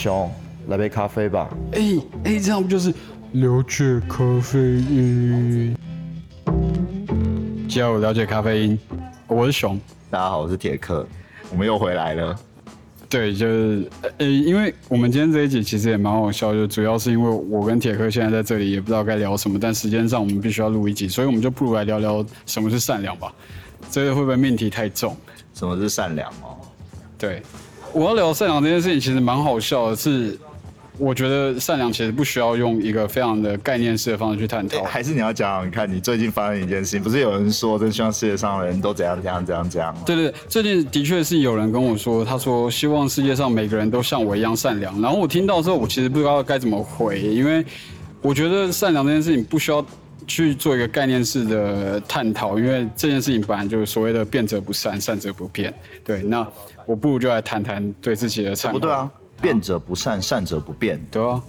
熊，来杯咖啡吧。哎哎，这样不就是了解咖啡因？加我，了解咖啡因。我是熊，大家好，我是铁克，我们又回来了。对，就是呃，因为我们今天这一集其实也蛮好笑，就主要是因为我跟铁克现在在这里，也不知道该聊什么，但时间上我们必须要录一集，所以我们就不如来聊聊什么是善良吧。这个会不会命题太重？什么是善良哦？对，我要聊善良这件事情，其实蛮好笑的。是，我觉得善良其实不需要用一个非常的概念式的方式去探讨。还是你要讲，你看你最近发生一件事情，不是有人说，真希望世界上的人都怎样怎样怎样怎样？对对，最近的确是有人跟我说，他说希望世界上每个人都像我一样善良。然后我听到之后，我其实不知道该怎么回，因为我觉得善良这件事情不需要。去做一个概念式的探讨，因为这件事情本来就是所谓的变者不善，善者不变。对，那我不如就来谈谈对自己的善。不对啊，变者不善，善者不变。对啊，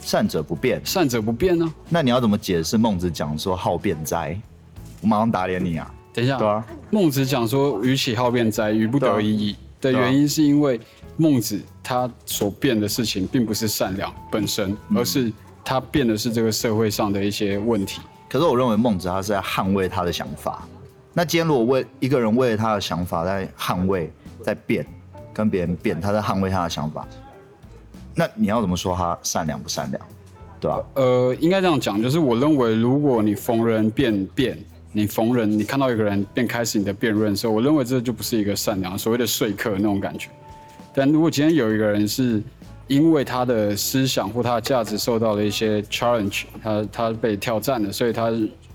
善者不变，善者不变呢？那你要怎么解释孟子讲说好变哉？我马上打脸你啊！等一下，对啊，孟子讲说与其好变哉，于不得已矣的原因是因为孟子他所变的事情并不是善良本身，而是。他变的是这个社会上的一些问题，可是我认为孟子他是在捍卫他的想法。那今天如果为一个人为了他的想法在捍卫、在变，跟别人变，他在捍卫他的想法，那你要怎么说他善良不善良？对吧？呃，应该这样讲，就是我认为，如果你逢人变变，你逢人你看到一个人便开始你的辩论的时候，我认为这就不是一个善良，所谓的说客那种感觉。但如果今天有一个人是。因为他的思想或他的价值受到了一些 challenge，他他被挑战了，所以他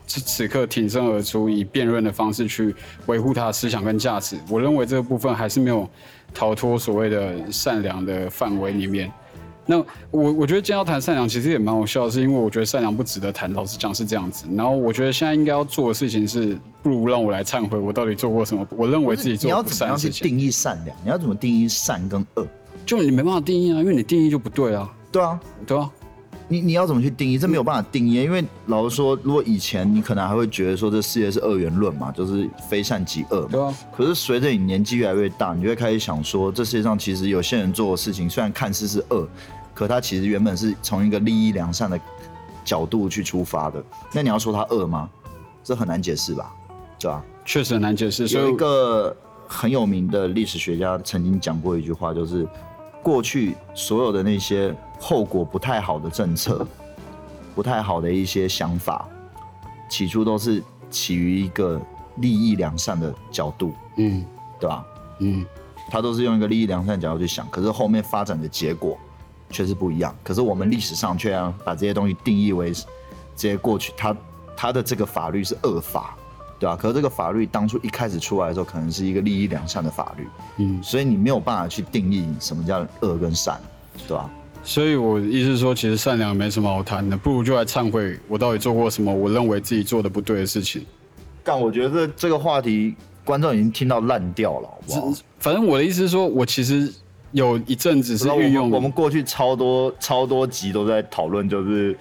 此此刻挺身而出，以辩论的方式去维护他的思想跟价值。我认为这个部分还是没有逃脱所谓的善良的范围里面。那我我觉得今天要谈善良，其实也蛮好笑，是因为我觉得善良不值得谈。老实讲是这样子。然后我觉得现在应该要做的事情是，不如让我来忏悔，我到底做过什么？我认为自己做不善的事情。定义善良？你要怎么定义善跟恶？就你没办法定义啊，因为你定义就不对啊。对啊，对啊，你你要怎么去定义？这没有办法定义，因为老实说，如果以前你可能还会觉得说这世界是二元论嘛，就是非善即恶嘛。对啊。可是随着你年纪越来越大，你就会开始想说，这世界上其实有些人做的事情虽然看似是恶，可他其实原本是从一个利益良善的角度去出发的。那你要说他恶吗？这很难解释吧？对啊？确实很难解释。有一个很有名的历史学家曾经讲过一句话，就是。过去所有的那些后果不太好的政策，不太好的一些想法，起初都是起于一个利益良善的角度，嗯，对吧？嗯，他都是用一个利益良善的角度去想，可是后面发展的结果却是不一样。可是我们历史上却要把这些东西定义为这些过去，他他的这个法律是恶法。对吧？可是这个法律当初一开始出来的时候，可能是一个利益良善的法律，嗯，所以你没有办法去定义什么叫恶跟善，对吧？所以我意思是说，其实善良没什么好谈的，不如就来忏悔，我到底做过什么？我认为自己做的不对的事情。但我觉得这个话题观众已经听到烂掉了，好不好？反正我的意思是说，我其实有一阵子是运用我们过去超多超多集都在讨论，就是。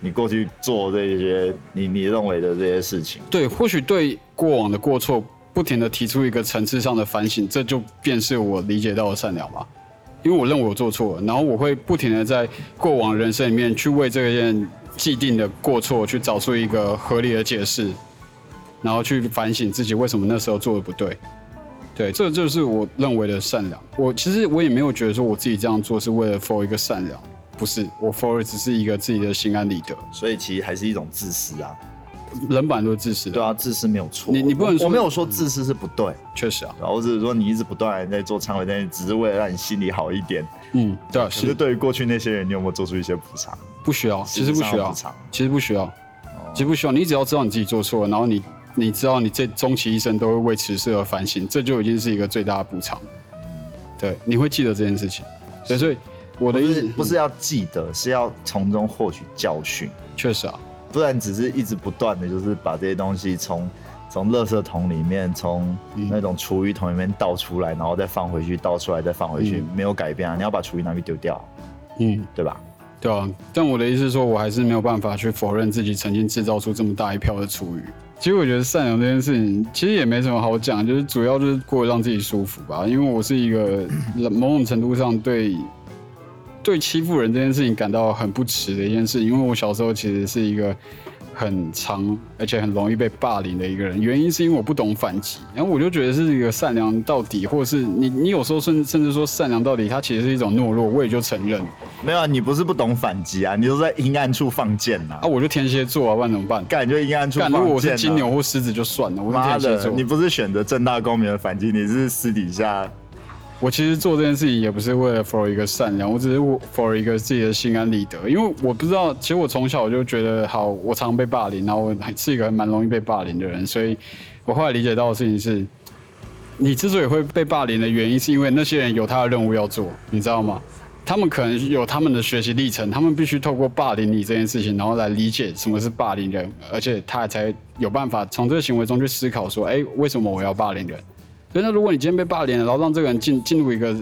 你过去做这些，你你认为的这些事情，对，或许对过往的过错，不停的提出一个层次上的反省，这就便是我理解到的善良吧。因为我认为我做错了，然后我会不停的在过往人生里面去为这件既定的过错去找出一个合理的解释，然后去反省自己为什么那时候做的不对。对，这就是我认为的善良。我其实我也没有觉得说我自己这样做是为了 for 一个善良。不是，我 for 只是一个自己的心安理得，所以其实还是一种自私啊。人本来都是自私，对啊，自私没有错。你你不能，我没有说自私是不对，确实啊。我只是说你一直不断在做忏悔，但是只是为了让你心里好一点。嗯，对啊。其实对于过去那些人，你有没有做出一些补偿？不需要，其实不需要。其实不需要，其实不需要。你只要知道你自己做错了，然后你你知道你这终其一生都会为此事而反省，这就已经是一个最大的补偿。对，你会记得这件事情。所以。我的意思不是要记得，是要从中获取教训。确实啊，不然只是一直不断的就是把这些东西从从垃圾桶里面，从那种厨余桶里面倒出来，然后再放回去，倒出来再放回去，没有改变啊！你要把厨余拿去丢掉，嗯，对吧？对啊。但我的意思是说，我还是没有办法去否认自己曾经制造出这么大一票的厨余。其实我觉得善良这件事情，其实也没什么好讲，就是主要就是过得让自己舒服吧。因为我是一个 某种程度上对。对欺负人这件事情感到很不耻的一件事，因为我小时候其实是一个很长而且很容易被霸凌的一个人，原因是因为我不懂反击，然后我就觉得是一个善良到底，或者是你你有时候甚甚至说善良到底，它其实是一种懦弱，我也就承认没有啊，你不是不懂反击啊，你都在阴暗处放箭呐、啊，我就天蝎座啊，不然怎么办？干就阴暗处，放箭、啊。如果我是金牛或狮子就算了，我是妈的，天蝎座你。不是选择正大光明的反击，你是私底下我其实做这件事情也不是为了 for 一个善良，我只是 for 一个自己的心安理得。因为我不知道，其实我从小我就觉得，好，我常被霸凌，然后我还是一个蛮容易被霸凌的人，所以我后来理解到的事情是，你之所以会被霸凌的原因，是因为那些人有他的任务要做，你知道吗？他们可能有他们的学习历程，他们必须透过霸凌你这件事情，然后来理解什么是霸凌人，而且他才有办法从这个行为中去思考说，哎，为什么我要霸凌人？那如果你今天被霸凌了，然后让这个人进进入一个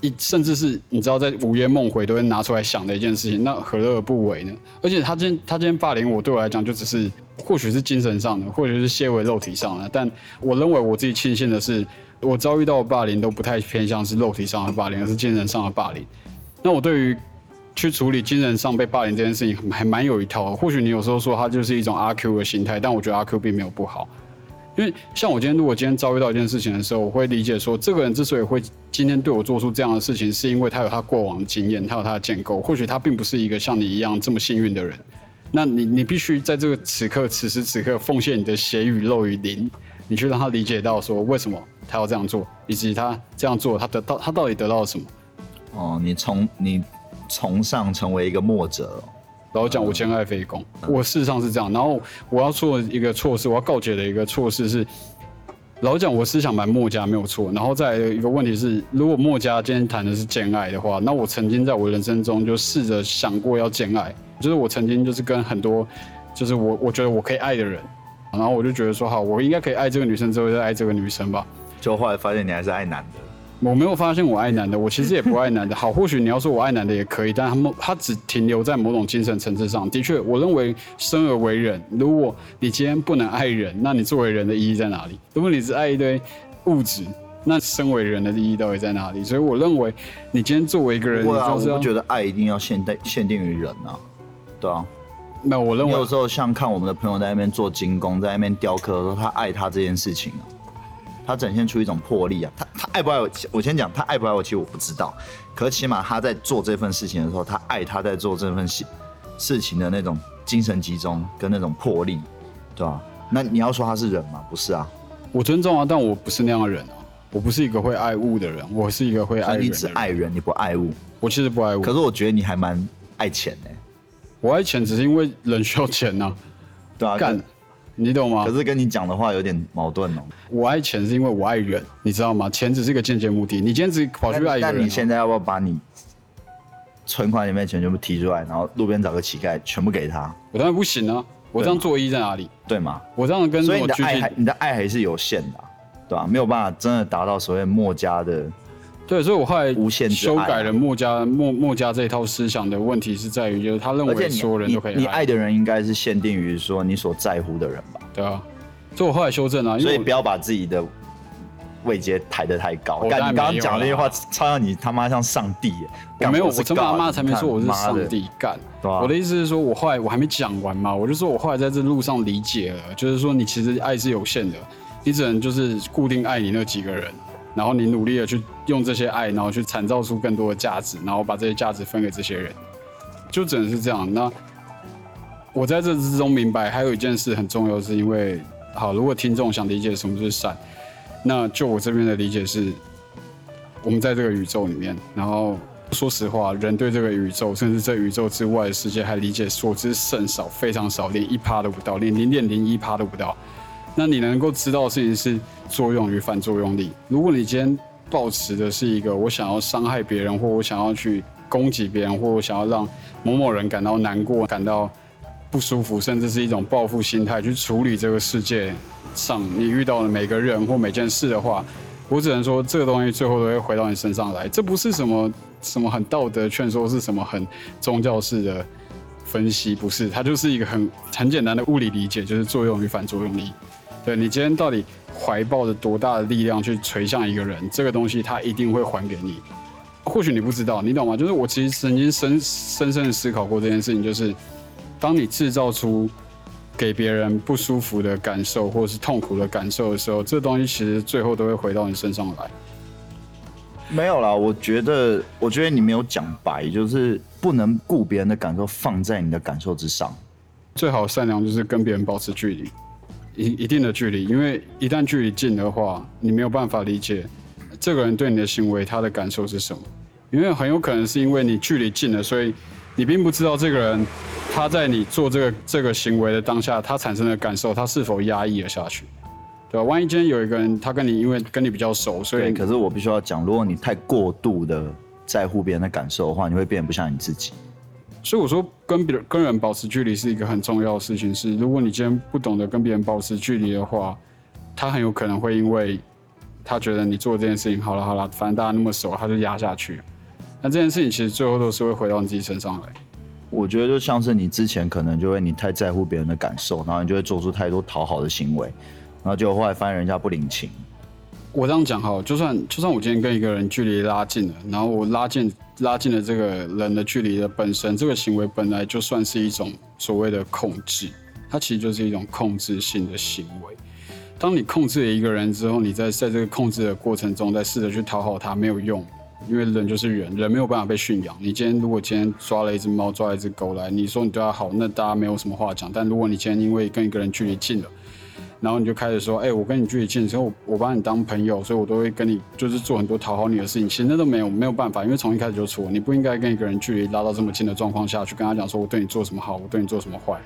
一甚至是你知道在午夜梦回都会拿出来想的一件事情，那何乐而不为呢？而且他今天他今天霸凌我，对我来讲就只是或许是精神上的，或许是些微肉体上的，但我认为我自己庆幸的是，我遭遇到的霸凌都不太偏向是肉体上的霸凌，而是精神上的霸凌。那我对于去处理精神上被霸凌这件事情还蛮有一套的。或许你有时候说它就是一种阿 Q 的心态，但我觉得阿 Q 并没有不好。因为像我今天，如果今天遭遇到一件事情的时候，我会理解说，这个人之所以会今天对我做出这样的事情，是因为他有他过往的经验，他有他的建构。或许他并不是一个像你一样这么幸运的人。那你你必须在这个此刻此时此刻奉献你的血与肉与灵，你去让他理解到说为什么他要这样做，以及他这样做他得到他到底得到了什么。哦，你从你崇尚成为一个墨者，然后讲我兼爱非攻，我事实上是这样。然后我要做一个措施，我要告解的一个措施是，老实讲我思想蛮墨家没有错。然后再来一个问题是，如果墨家今天谈的是兼爱的话，那我曾经在我人生中就试着想过要兼爱，就是我曾经就是跟很多就是我我觉得我可以爱的人，然后我就觉得说好，我应该可以爱这个女生之后再爱这个女生吧。就后来发现你还是爱男的。我没有发现我爱男的，我其实也不爱男的。好，或许你要说我爱男的也可以，但他们他只停留在某种精神层次上。的确，我认为生而为人，如果你今天不能爱人，那你作为人的意义在哪里？如果你只爱一堆物质，那身为人的意义到底在哪里？所以我认为，你今天作为一个人，啊，你就是要我不觉得爱一定要限定限定于人啊，对啊。那，我认为有时候像看我们的朋友在那边做精工，在那边雕刻的时候，他爱他这件事情啊，他展现出一种魄力啊。他他爱不爱我？我先讲他爱不爱我，其实我不知道。可是起码他在做这份事情的时候，他爱他在做这份事事情的那种精神集中跟那种魄力，对吧、那你要说他是人吗？不是啊，我尊重啊，但我不是那样的人啊。我不是一个会爱物的人，我是一个会爱所以你只。爱人，你不爱物。我其实不爱物，可是我觉得你还蛮爱钱的、我爱钱只是因为人需要钱呐、对啊。干，你懂吗？可是跟你讲的话有点矛盾哦。我爱钱是因为我爱人，你知道吗？钱只是一个间接目的。你今天只跑去爱一个人、那你现在要不要把你存款里面的钱全部提出来，然后路边找个乞丐全部给他，我当然不行啊！我这样做意义在哪里？对吗？我这样跟所以你的爱还你的爱还是有限的啊、对吧、没有办法真的达到所谓墨家的，对，所以我后来无限修改了墨家墨墨家这一套思想的问题是在于，就是他认为所有人你都可以你你爱的人应该是限定于说你所在乎的人吧，对啊。所以我后来修正啊，因为我所以不要把自己的位阶抬得太高。我当然干你刚刚讲那句话啦，超像你他妈像上帝耶！我没有，我是这么阿 God，妈才没说我是上帝干。我的意思是说，我后来我还没讲完嘛，我就说我后来在这路上理解了，就是说你其实爱是有限的，你只能就是固定爱你那几个人，然后你努力的去用这些爱，然后去产造出更多的价值，然后把这些价值分给这些人，就只能是这样。那我在这之中明白，还有一件事很重要，是因为好，如果听众想理解什么是善，那就我这边的理解是，我们在这个宇宙里面，然后说实话，人对这个宇宙，甚至这宇宙之外的世界，还理解所知甚少，非常少，连一趴都不到，连零点零一趴都不到。那你能够知道的事情是作用与反作用力。如果你今天抱持的是一个我想要伤害别人，或我想要去攻击别人，或我想要让某某人感到难过、感到不舒服，甚至是一种报复心态去处理这个世界上你遇到的每个人或每件事的话，我只能说这个东西最后都会回到你身上来。这不是什么什么很道德劝说，是什么很宗教式的分析，不是，它就是一个很很简单的物理理解，就是作用与反作用力。对你今天到底怀抱着多大的力量去垂向一个人，这个东西他一定会还给你。或许你不知道，你懂吗？就是我其实曾经深深深的思考过这件事情，就是当你制造出给别人不舒服的感受或者是痛苦的感受的时候，这东西其实最后都会回到你身上来。没有啦，我觉得，我觉得你没有讲白，就是不能顾别人的感受放在你的感受之上。最好善良就是跟别人保持距离，一一定的距离，因为一旦距离近的话，你没有办法理解这个人对你的行为他的感受是什么，因为很有可能是因为你距离近了，所以你并不知道这个人他在你做这个这个行为的当下，他产生的感受他是否压抑了下去。对吧？万一今天有一个人，他跟你因为跟你比较熟，所以可是我必须要讲，如果你太过度的在乎别人的感受的话，你会变得不像你自己。所以我说，跟别人跟人保持距离是一个很重要的事情。是，如果你今天不懂得跟别人保持距离的话，他很有可能会因为他觉得你做这件事情好了好了，反正大家那么熟，他就压下去。那这件事情其实最后都是会回到你自己身上来。我觉得就像是你之前可能就会你太在乎别人的感受，然后你就会做出太多讨好的行为。然后就后来发现人家不领情。我这样讲哈，就算就算我今天跟一个人距离拉近了，然后我拉近拉近了这个人的距离的本身，这个行为本来就算是一种所谓的控制，它其实就是一种控制性的行为。当你控制了一个人之后，你在在这个控制的过程中，再试着去讨好他没有用，因为人就是人，人没有办法被驯养。你今天如果今天抓了一只猫，抓了一只狗来，你说你对它好，那大家没有什么话讲。但如果你今天因为跟一个人距离近了，然后你就开始说，哎，我跟你距离近，所以我我把你当朋友，所以我都会跟你就是做很多讨好你的事情。其实那都没有没有办法，因为从一开始就错，你不应该跟一个人距离拉到这么近的状况下去跟他讲说我对你做什么好，我对你做什么坏。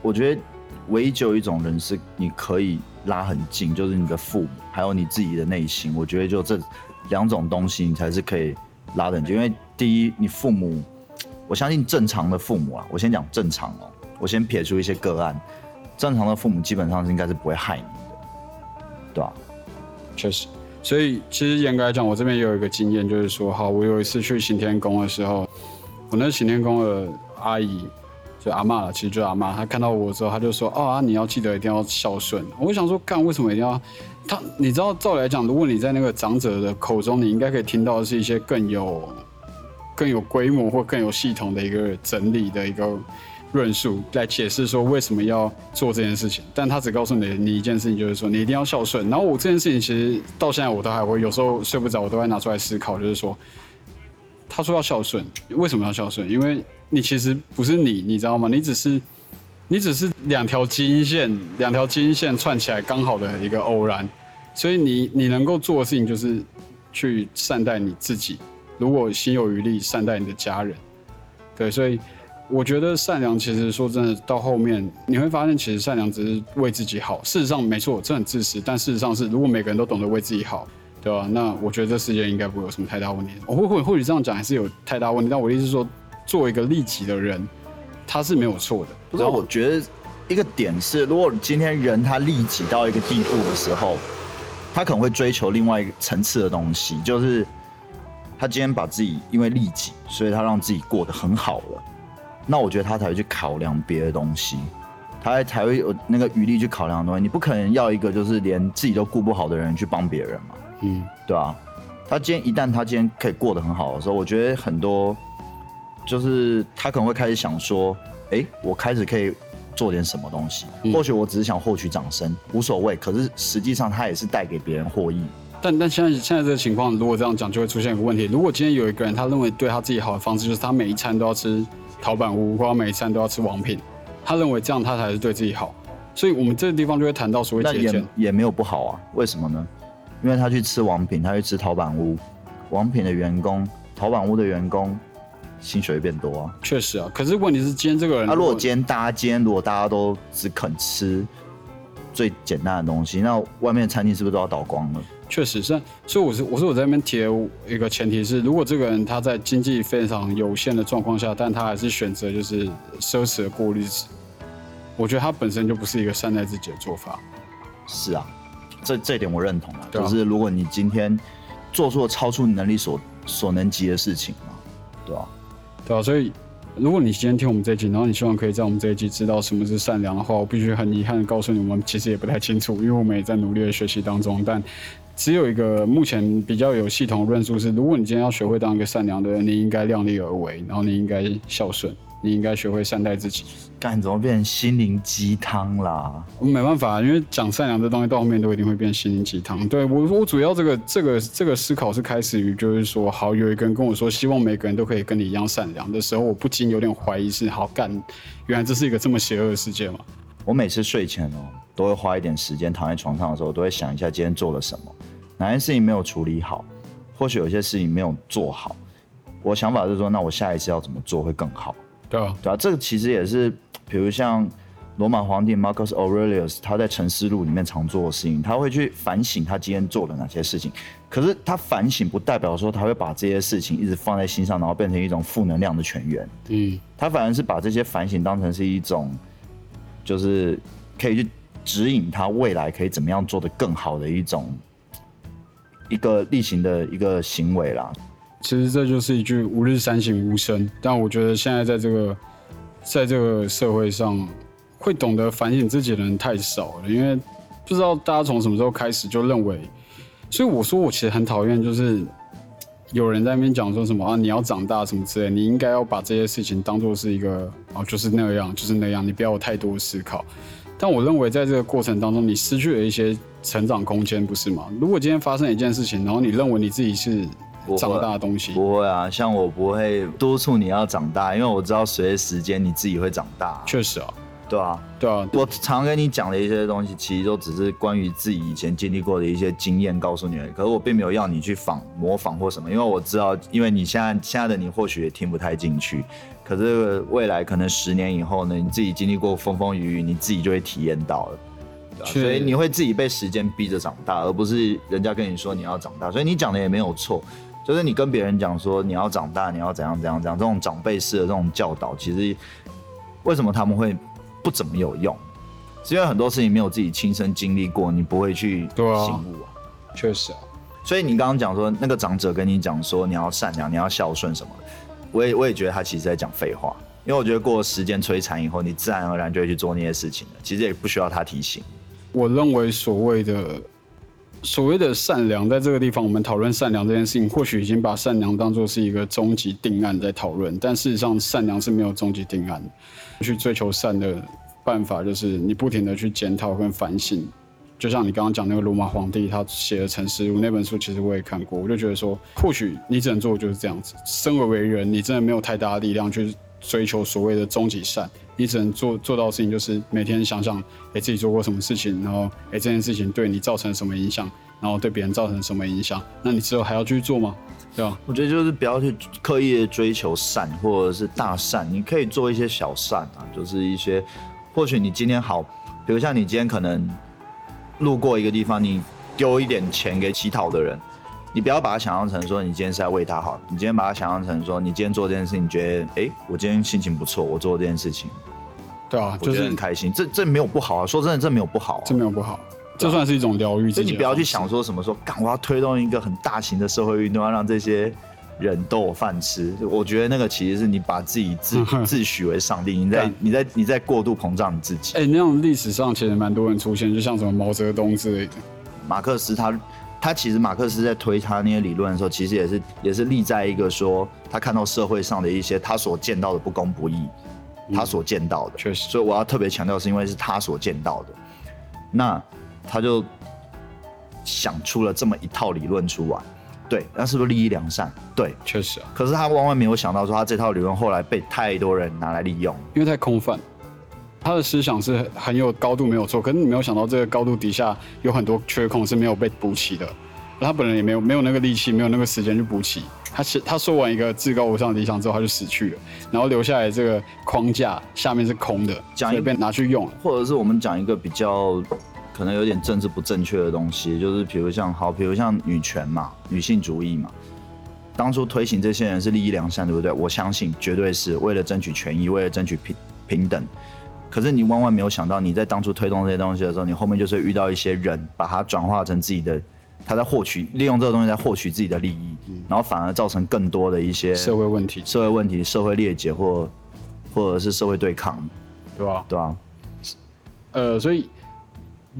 我觉得唯一只有一种人是你可以拉很近，就是你的父母，还有你自己的内心。我觉得就这两种东西，你才是可以拉很近。因为第一，你父母，我相信正常的父母啊，我先讲正常哦，我先撇出一些个案。正常的父母基本上是应该是不会害你的，对吧？确实，所以其实严格来讲，我这边也有一个经验，就是说，好，我有一次去行天宫的时候，我那行天宫的阿姨就阿妈了，其实就阿妈，她看到我之后，她就说，哦啊，你要记得一定要孝顺。我想说，干为什么一定要？他，你知道，照理来讲，如果你在那个长者的口中，你应该可以听到的是一些更有、更有规模或更有系统的一个整理的一个。论述来解释说为什么要做这件事情，但他只告诉你你一件事情，就是说你一定要孝顺。然后我这件事情其实到现在我都还会有时候睡不着，我都会拿出来思考，就是说他说要孝顺，为什么要孝顺？因为你其实不是你，你知道吗？你只是你只是两条基因线，两条基因线串起来刚好的一个偶然，所以你你能够做的事情就是去善待你自己，如果心有余力善待你的家人，对，所以。我觉得善良其实说真的，到后面你会发现，其实善良只是为自己好。事实上，没错，这很自私。但事实上是，如果每个人都懂得为自己好，对吧？那我觉得这世界应该不会有什么太大问题。我会或或许这样讲还是有太大问题。但我的意思是说，作为一个利己的人，他是没有错的。不是，我觉得一个点是，如果今天人他利己到一个地步的时候，他可能会追求另外一个层次的东西，就是他今天把自己因为利己，所以他让自己过得很好了。那我觉得他才会去考量别的东西，他才会有那个余力去考量东西。你不可能要一个就是连自己都顾不好的人去帮别人嘛，嗯，对啊？他今天一旦他今天可以过得很好的时候，我觉得很多就是他可能会开始想说，哎，我开始可以做点什么东西。或许我只是想获取掌声，无所谓。可是实际上他也是带给别人获益。但但现在现在这个情况，如果这样讲，就会出现一个问题：如果今天有一个人，他认为对他自己好的方式，就是他每一餐都要吃。陶板屋，或者每餐都要吃王品，他认为这样他才是对自己好，所以我们这个地方就会谈到所谓节俭，也没有不好啊？为什么呢？因为他去吃王品，他去吃陶板屋，王品的员工，陶板屋的员工薪水会变多啊。确实啊，可是问题是今天这个人，那如果今天大家今天如果大家都只肯吃最简单的东西，那外面的餐厅是不是都要倒光了？确实是，所以我是我说我在那边提一个前提是，如果这个人他在经济非常有限的状况下，但他还是选择就是奢侈的过日子，我觉得他本身就不是一个善待自己的做法。是啊，这这点我认同啊，就是如果你今天做出了超出你能力所所能及的事情嘛，对吧？对啊，所以。如果你今天听我们这一集，然后你希望可以在我们这一集知道什么是善良的话，我必须很遗憾的告诉你，我们其实也不太清楚，因为我们也在努力的学习当中。但只有一个目前比较有系统的论述是：如果你今天要学会当一个善良的人，你应该量力而为，然后你应该孝顺，你应该学会善待自己。干怎么变成心灵鸡汤啦？我没办法，因为讲善良这东西到后面都一定会变心灵鸡汤。对我，我主要这个这个这个思考是开始于就是说，好有一个人跟我说，希望每个人都可以跟你一样善良的时候，我不禁有点怀疑是好干，原来这是一个这么邪恶的世界嘛？我每次睡前哦，都会花一点时间躺在床上的时候，都会想一下今天做了什么，哪件事情没有处理好，或许有些事情没有做好。我想法是说，那我下一次要怎么做会更好？对啊，对啊，这个其实也是，比如像罗马皇帝 Marcus Aurelius，他在《沉思录》里面常做的事情，他会去反省他今天做了哪些事情。可是他反省不代表说他会把这些事情一直放在心上，然后变成一种负能量的泉源。嗯，他反而是把这些反省当成是一种，就是可以去指引他未来可以怎么样做得更好的一种一个例行的一个行为啦。其实这就是一句“吾日三省吾身”，但我觉得现在在这个在这个社会上，会懂得反省自己的人太少了，因为不知道大家从什么时候开始就认为，所以我说我其实很讨厌，就是有人在那边讲说什么啊，你要长大什么之类，你应该要把这些事情当做是一个哦，就是那样，就是那样，你不要有太多思考。但我认为在这个过程当中，你失去了一些成长空间，不是吗？如果今天发生一件事情，然后你认为你自己是长大的东西，不会啊，像我不会督促你要长大，因为我知道随着时间你自己会长大，确实啊，对啊。对啊，我常跟你讲的一些东西，其实都只是关于自己以前经历过的一些经验告诉你而已。可是我并没有要你去仿模仿或什么，因为我知道，因为你现在现在的你或许也听不太进去。可是未来可能十年以后呢，你自己经历过风风雨雨，你自己就会体验到了。所以你会自己被时间逼着长大，而不是人家跟你说你要长大。所以你讲的也没有错，就是你跟别人讲说你要长大，你要怎样怎样怎样，这种长辈式的这种教导，其实为什么他们会不怎么有用？是因为很多事情没有自己亲身经历过，你不会去对啊醒悟啊。确实啊，所以你刚刚讲说那个长者跟你讲说你要善良，你要孝顺什么的，我也我也觉得他其实在讲废话，因为我觉得过了时间摧残以后，你自然而然就会去做那些事情了，其实也不需要他提醒。我认为所谓的所谓的善良，在这个地方我们讨论善良这件事情，或许已经把善良当做是一个终极定案在讨论，但事实上善良是没有终极定案。去追求善的办法，就是你不停的去检讨跟反省。就像你刚刚讲那个罗马皇帝，他写的《沉思录》那本书，其实我也看过，我就觉得说，或许你只能做就是这样子。生而为人，你真的没有太大的力量去追求所谓的终极善，你只能做做到的事情就是每天想想，哎，自己做过什么事情，然后哎这件事情对你造成什么影响，然后对别人造成什么影响，那你之后还要继续做吗？对吧？我觉得就是不要去刻意的追求善或者是大善，你可以做一些小善啊，就是一些或许你今天好，比如像你今天可能路过一个地方，你丢一点钱给乞讨的人，你不要把它想象成说你今天是在为他好，你今天把它想象成说你今天做这件事情，你觉得哎，我今天心情不错，我做这件事情，对啊，就是很开心，这这没有不好啊，说真的，这没有不好、啊这。没有不好，这算是一种疗愈。所以你不要去想说什么说，干我要推动一个很大型的社会运动，要让这些人都有饭吃。我觉得那个其实是你把自己自 自诩为上帝，你在干你在你在过度膨胀你自己。哎、那种历史上其实蛮多人出现，就像什么毛泽东之类的。马克思他他其实马克思在推他那些理论的时候，其实也是也是立在一个说他看到社会上的一些他所见到的不公不义，他所见到的。确实所以我要特别强调，是因为是他所见到的，那他就想出了这么一套理论出来。对，那是不是利益良善？对，确实啊，可是他万万没有想到说，他这套理论后来被太多人拿来利用。因为太空泛，他的思想是很很有高度，没有错。可是你没有想到，这个高度底下有很多缺空是没有被补齐的。他本人也没有没有那个力气，没有那个时间去补齐。他是他说完一个至高无上的理想之后，他就死去了，然后留下来这个框架下面是空的，讲一所以被拿去用了。或者是我们讲一个比较可能有点政治不正确的东西，就是比如像好，比如像女权嘛，女性主义嘛。当初推行这些人是利益良善，对不对？我相信绝对是为了争取权益，为了争取平平等。可是你万万没有想到，你在当初推动这些东西的时候，你后面就是遇到一些人，把它转化成自己的，他在获取，利用这个东西在获取自己的利益，然后反而造成更多的一些社会问题，社会问题、社会裂解或或者是社会对抗，对吧？对吧、呃，所以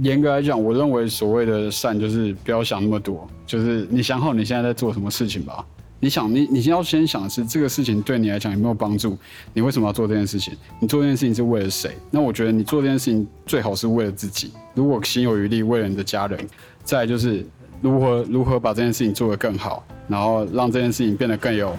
严格来讲，我认为所谓的善就是不要想那么多，就是你想好你现在在做什么事情吧。你想，你你先要先想的是这个事情对你来讲有没有帮助？你为什么要做这件事情？你做这件事情是为了谁？那我觉得你做这件事情最好是为了自己。如果心有余力，为了你的家人。再就是如何如何把这件事情做得更好，然后让这件事情变得更有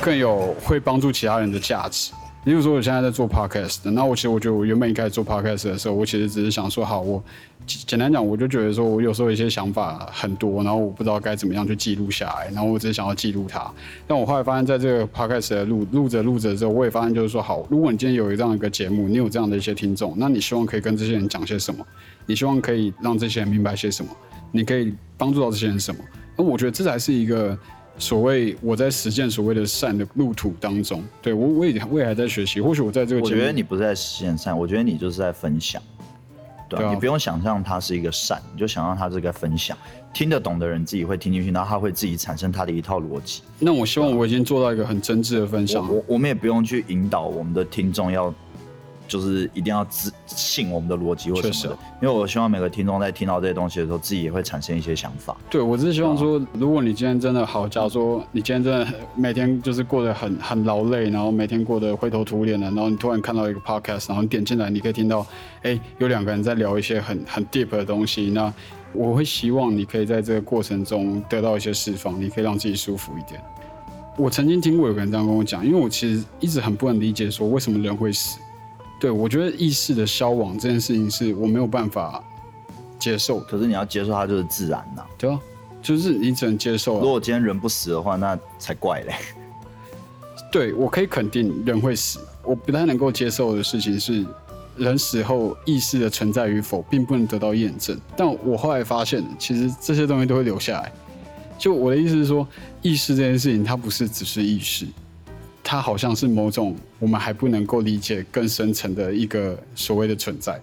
更有会帮助其他人的价值。例如说，我现在在做 podcast，那我其实我觉得我原本一开始做 podcast 的时候，我其实只是想说，好，我简单讲，我就觉得说我有时候一些想法很多，然后我不知道该怎么样去记录下来，然后我只是想要记录它。但我后来发现，在这个 podcast 的录录着录着之后，我也发现就是说，好，如果你今天有一这样一个节目，你有这样的一些听众，那你希望可以跟这些人讲些什么？你希望可以让这些人明白些什么？你可以帮助到这些人什么？那我觉得这才是一个。所谓我在实践所谓的善的路途当中，对我我也我也还在学习。或许我在这个，我觉得你不是在实践善，我觉得你就是在分享。对啊，你不用想象它是一个善，你就想象它是个分享。听得懂的人自己会听进去，然后他会自己产生他的一套逻辑。那我希望我已经做到一个很真挚的分享。我我们也不用去引导我们的听众要。就是一定要自信我们的逻辑或什么的，因为我希望每个听众在听到这些东西的时候，自己也会产生一些想法。对，我只是希望说，如果你今天真的好，假如说你今天真的每天就是过得很很劳累，然后每天过得灰头土脸的，然后你突然看到一个 podcast，然后你点进来，你可以听到，哎，有两个人在聊一些很很 deep 的东西，那我会希望你可以在这个过程中得到一些释放，你可以让自己舒服一点。我曾经听过有个人这样跟我讲，因为我其实一直很不能理解，说为什么人会死。对，我觉得意识的消亡这件事情是我没有办法接受。可是你要接受它就是自然呐，对啊，就是你只能接受。如果今天人不死的话，那才怪嘞。对，我可以肯定人会死。我不太能够接受的事情是，人死后意识的存在与否并不能得到验证。但我后来发现，其实这些东西都会留下来。就我的意思是说，意识这件事情，它不是只是意识。它好像是某种我们还不能够理解更深层的一个所谓的存在。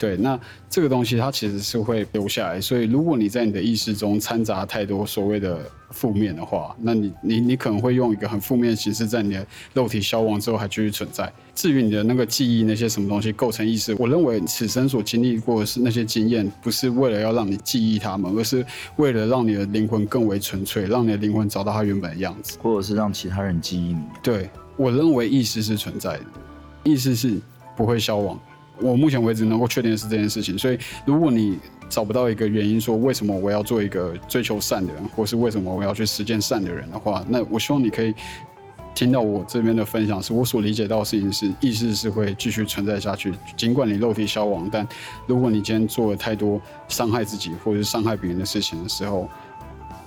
对，那这个东西它其实是会留下来，所以如果你在你的意识中掺杂太多所谓的负面的话，那你你你可能会用一个很负面的形式在你的肉体消亡之后还继续存在。至于你的那个记忆那些什么东西构成意识，我认为此生所经历过的是那些经验，不是为了要让你记忆他们，而是为了让你的灵魂更为纯粹，让你的灵魂找到它原本的样子，或者是让其他人记忆你。对我认为意识是存在的，意识是不会消亡。我目前为止能够确定的是这件事情，所以如果你找不到一个原因说为什么我要做一个追求善的人，或是为什么我要去实践善的人的话，那我希望你可以听到我这边的分享，是我所理解到的事情是意识是会继续存在下去，尽管你肉体消亡，但如果你今天做了太多伤害自己或者是伤害别人的事情的时候，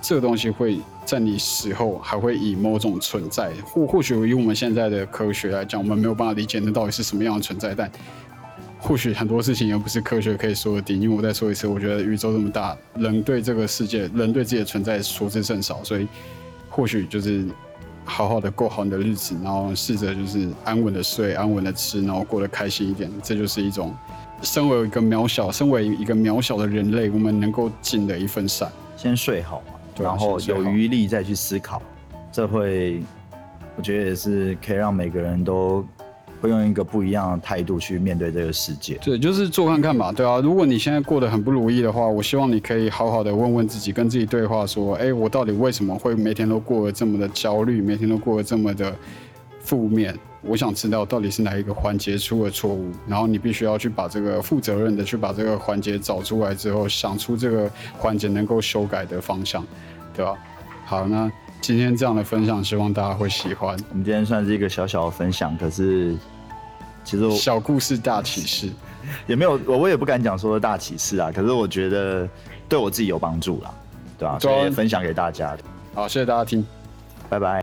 这个东西会在你死后还会以某种存在，或或许以我们现在的科学来讲，我们没有办法理解那到底是什么样的存在，但。或许很多事情也不是科学可以说的定，因为我再说一次，我觉得宇宙这么大，人对这个世界，人对自己的存在所知甚少，所以或许就是好好的过好你的日子，然后试着就是安稳的睡，安稳的吃，然后过得开心一点，这就是一种身为一个渺小，身为一个渺小的人类，我们能够尽的一份善。先睡好嘛，然后有余力再去思考，这会我觉得也是可以让每个人都。会用一个不一样的态度去面对这个世界。对，就是做看看嘛，对啊。如果你现在过得很不如意的话，我希望你可以好好的问问自己，跟自己对话，说：哎，我到底为什么会每天都过得这么的焦虑，每天都过得这么的负面？我想知道到底是哪一个环节出了错误，然后你必须要去把这个负责任的去把这个环节找出来之后，想出这个环节能够修改的方向，对吧？好，那今天这样的分享，希望大家会喜欢。我们今天算是一个小小的分享，可是。其实小故事大启示，也没有我我也不敢讲说大启示啊，可是我觉得对我自己有帮助啦，对吧？所以分享给大家的。好，谢谢大家听，拜拜。